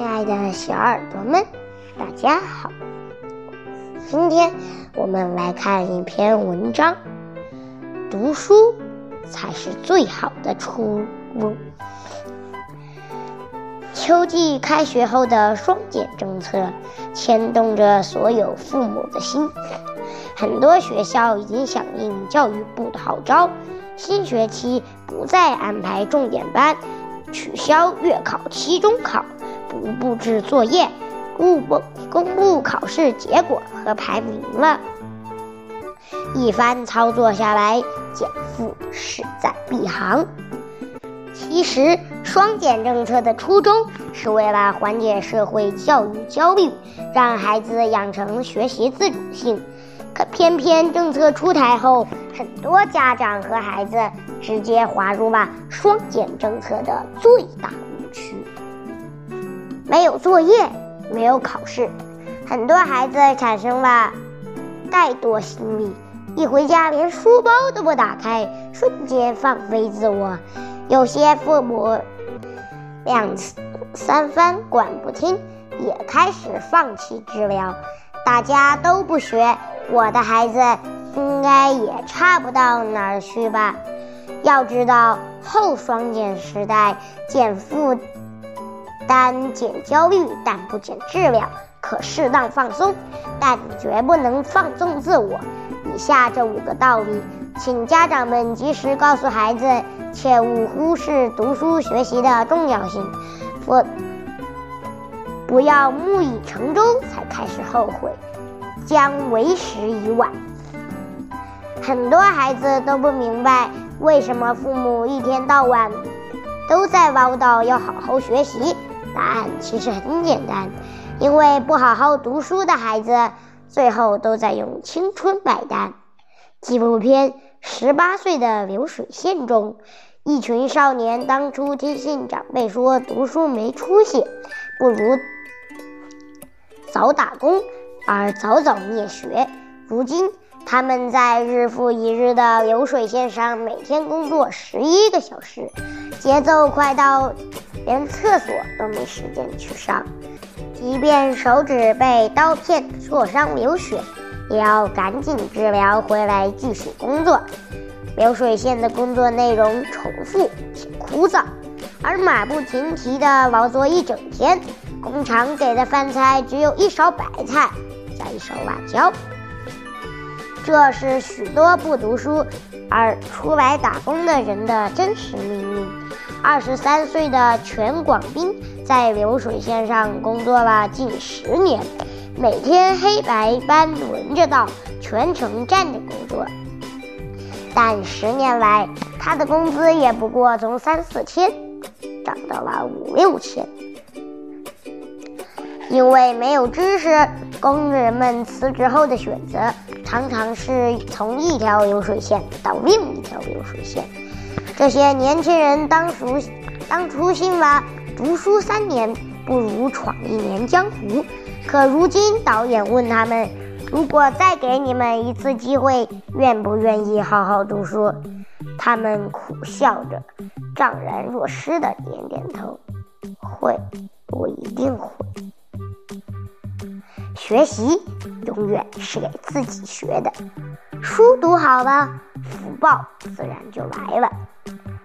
亲爱的小耳朵们，大家好！今天我们来看一篇文章：读书才是最好的出路。秋季开学后的双减政策牵动着所有父母的心，很多学校已经响应教育部的号召，新学期不再安排重点班，取消月考期中考。不布置作业，公布公布考试结果和排名了。一番操作下来，减负势在必行。其实，双减政策的初衷是为了缓解社会教育焦虑，让孩子养成学习自主性。可偏偏政策出台后，很多家长和孩子直接滑入了双减政策的最大。没有作业，没有考试，很多孩子产生了怠惰心理，一回家连书包都不打开，瞬间放飞自我。有些父母两三番管不听，也开始放弃治疗。大家都不学，我的孩子应该也差不到哪儿去吧？要知道，后双减时代减负。单减焦虑，但不减质量；可适当放松，但绝不能放纵自我。以下这五个道理，请家长们及时告诉孩子，切勿忽视读书学习的重要性，不不要木已成舟才开始后悔，将为时已晚。很多孩子都不明白，为什么父母一天到晚都在唠叨要好好学习。答案其实很简单，因为不好好读书的孩子，最后都在用青春买单。纪录片《十八岁的流水线》中，一群少年当初听信长辈说读书没出息，不如早打工，而早早灭学。如今，他们在日复一日的流水线上每天工作十一个小时，节奏快到。连厕所都没时间去上，即便手指被刀片挫伤流血，也要赶紧治疗回来继续工作。流水线的工作内容重复且枯燥，而马不停蹄的劳作一整天，工厂给的饭菜只有一勺白菜加一勺辣椒。这是许多不读书而出来打工的人的真实命运。二十三岁的全广斌在流水线上工作了近十年，每天黑白班轮着倒，全程站着工作。但十年来，他的工资也不过从三四千涨到了五六千。因为没有知识，工人们辞职后的选择常常是从一条流水线到另一条流水线。这些年轻人当初当初信了“读书三年不如闯一年江湖”，可如今导演问他们：“如果再给你们一次机会，愿不愿意好好读书？”他们苦笑着，怅然若失的点点头：“会，我一定会。”学习永远是给自己学的，书读好了，福报自然就来了。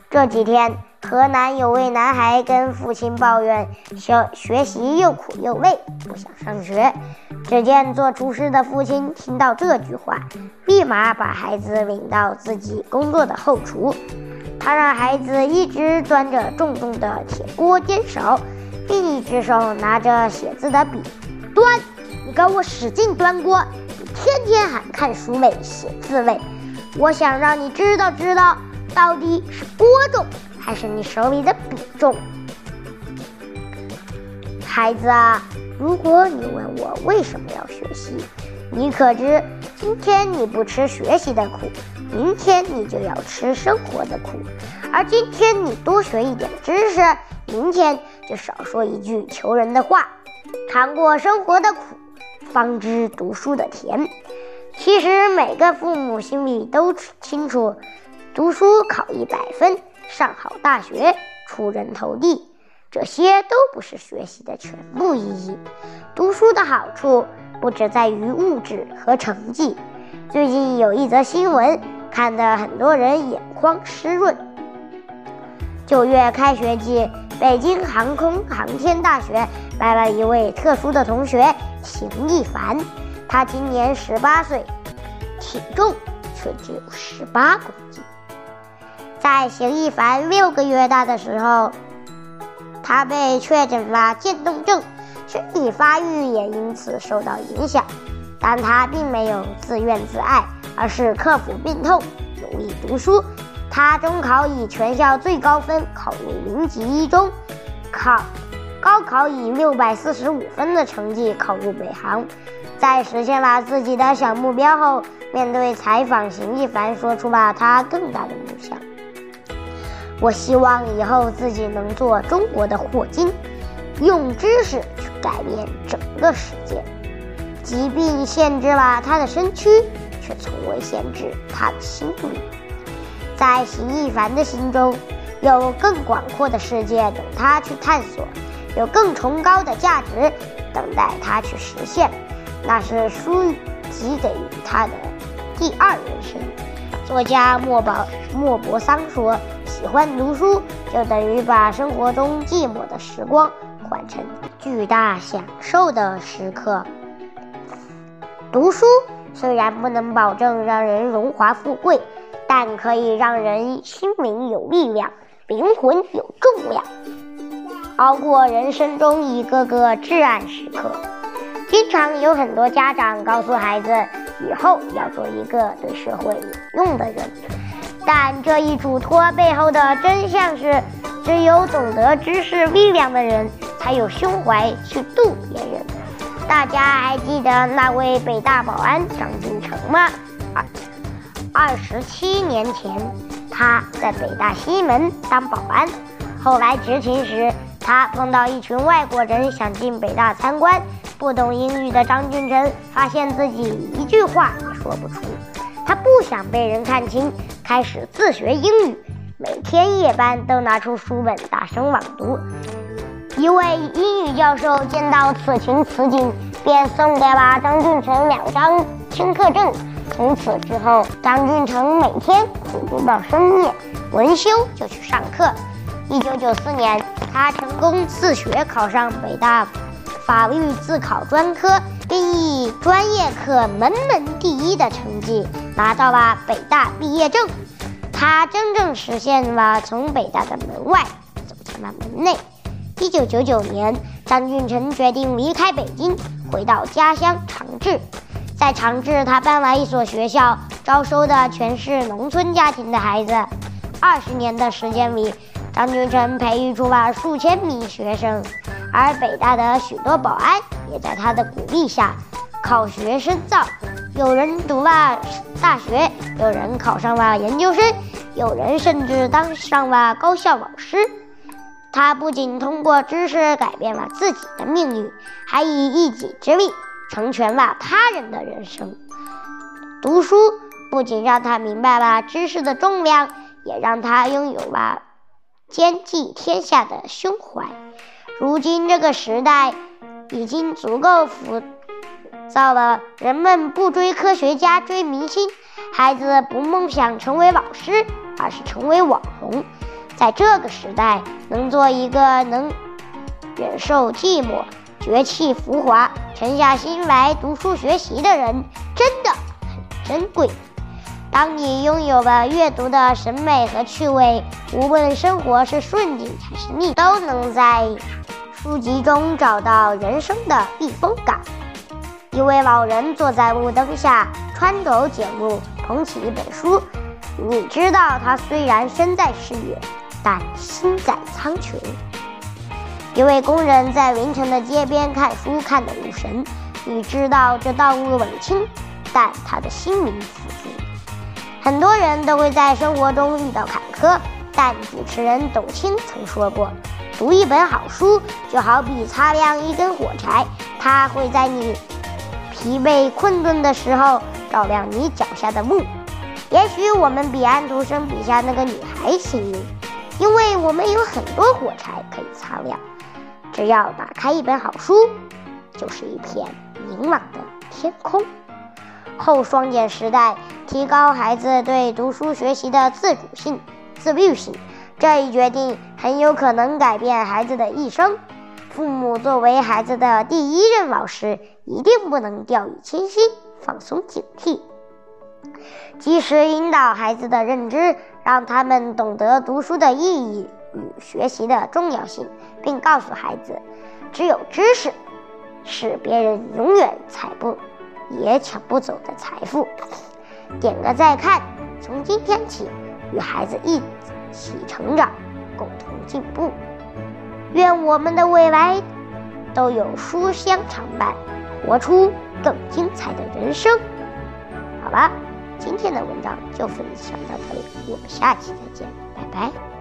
这几天，河南有位男孩跟父亲抱怨，学学习又苦又累，不想上学。只见做厨师的父亲听到这句话，立马把孩子领到自己工作的后厨。他让孩子一直端着重重的铁锅煎勺，另一只手拿着写字的笔，端，你给我使劲端锅，你天天喊看书累、写字累，我想让你知道知道。到底是锅重还是你手里的笔重？孩子啊，如果你问我为什么要学习，你可知今天你不吃学习的苦，明天你就要吃生活的苦；而今天你多学一点知识，明天就少说一句求人的话。尝过生活的苦，方知读书的甜。其实每个父母心里都清楚。读书考一百分，上好大学，出人头地，这些都不是学习的全部意义。读书的好处不只在于物质和成绩。最近有一则新闻，看得很多人眼眶湿润。九月开学季，北京航空航天大学来了一位特殊的同学邢一凡。他今年十八岁，体重却只有十八公斤。在邢一凡六个月大的时候，他被确诊了渐冻症，身体发育也因此受到影响。但他并没有自怨自艾，而是克服病痛，努力读书。他中考以全校最高分考入零级一中，考高考以六百四十五分的成绩考入北航。在实现了自己的小目标后，面对采访，邢一凡说出了他更大的梦想。我希望以后自己能做中国的霍金，用知识去改变整个世界。疾病限制了他的身躯，却从未限制他的心灵。在邢一凡的心中，有更广阔的世界等他去探索，有更崇高的价值等待他去实现。那是书籍给予他的第二人生。作家莫宝莫泊桑说。喜欢读书，就等于把生活中寂寞的时光换成巨大享受的时刻。读书虽然不能保证让人荣华富贵，但可以让人心灵有力量，灵魂有重量，熬过人生中一个个至暗时刻。经常有很多家长告诉孩子，以后要做一个对社会有用的人。但这一嘱托背后的真相是，只有懂得知识力量的人，才有胸怀去度别人。大家还记得那位北大保安张金成吗？二二十七年前，他在北大西门当保安，后来执勤时，他碰到一群外国人想进北大参观，不懂英语的张俊成发现自己一句话也说不出。他不想被人看清，开始自学英语，每天夜班都拿出书本大声朗读。一位英语教授见到此情此景，便送给了张俊成两张听课证。从此之后，张俊成每天苦读到深夜，文休就去上课。一九九四年，他成功自学考上北大法律自考专科。并以专业课门门第一的成绩拿到了北大毕业证，他真正实现了从北大的门外走进了门内。一九九九年，张俊成决定离开北京，回到家乡长治。在长治，他办了一所学校，招收的全是农村家庭的孩子。二十年的时间里，张俊成培育出了数千名学生，而北大的许多保安。也在他的鼓励下，考学深造，有人读了大学，有人考上了研究生，有人甚至当上了高校老师。他不仅通过知识改变了自己的命运，还以一己之力成全了他人的人生。读书不仅让他明白了知识的重量，也让他拥有了兼济天下的胸怀。如今这个时代。已经足够浮躁了。人们不追科学家，追明星；孩子不梦想成为老师，而是成为网红。在这个时代，能做一个能忍受寂寞、绝弃浮华、沉下心来读书学习的人，真的很珍贵。当你拥有了阅读的审美和趣味，无论生活是顺境还是逆，都能在。书籍中找到人生的避风港。一位老人坐在路灯下，穿走简路，捧起一本书。你知道他虽然身在事业，但心在苍穹。一位工人在凌晨的街边看书，看得入神。你知道这道路冷清，但他的心灵富足。很多人都会在生活中遇到坎坷，但主持人董卿曾说过。读一本好书，就好比擦亮一根火柴，它会在你疲惫困顿的时候照亮你脚下的路。也许我们比安徒生笔下那个女孩幸运，因为我们有很多火柴可以擦亮。只要打开一本好书，就是一片明朗的天空。后双减时代，提高孩子对读书学习的自主性、自律性，这一决定很有可能改变孩子的一生。父母作为孩子的第一任老师，一定不能掉以轻心、放松警惕，及时引导孩子的认知，让他们懂得读书的意义与学习的重要性，并告诉孩子，只有知识是别人永远踩不。也抢不走的财富。点个再看，从今天起，与孩子一起成长，共同进步。愿我们的未来都有书香常伴，活出更精彩的人生。好了，今天的文章就分享到这里，我们下期再见，拜拜。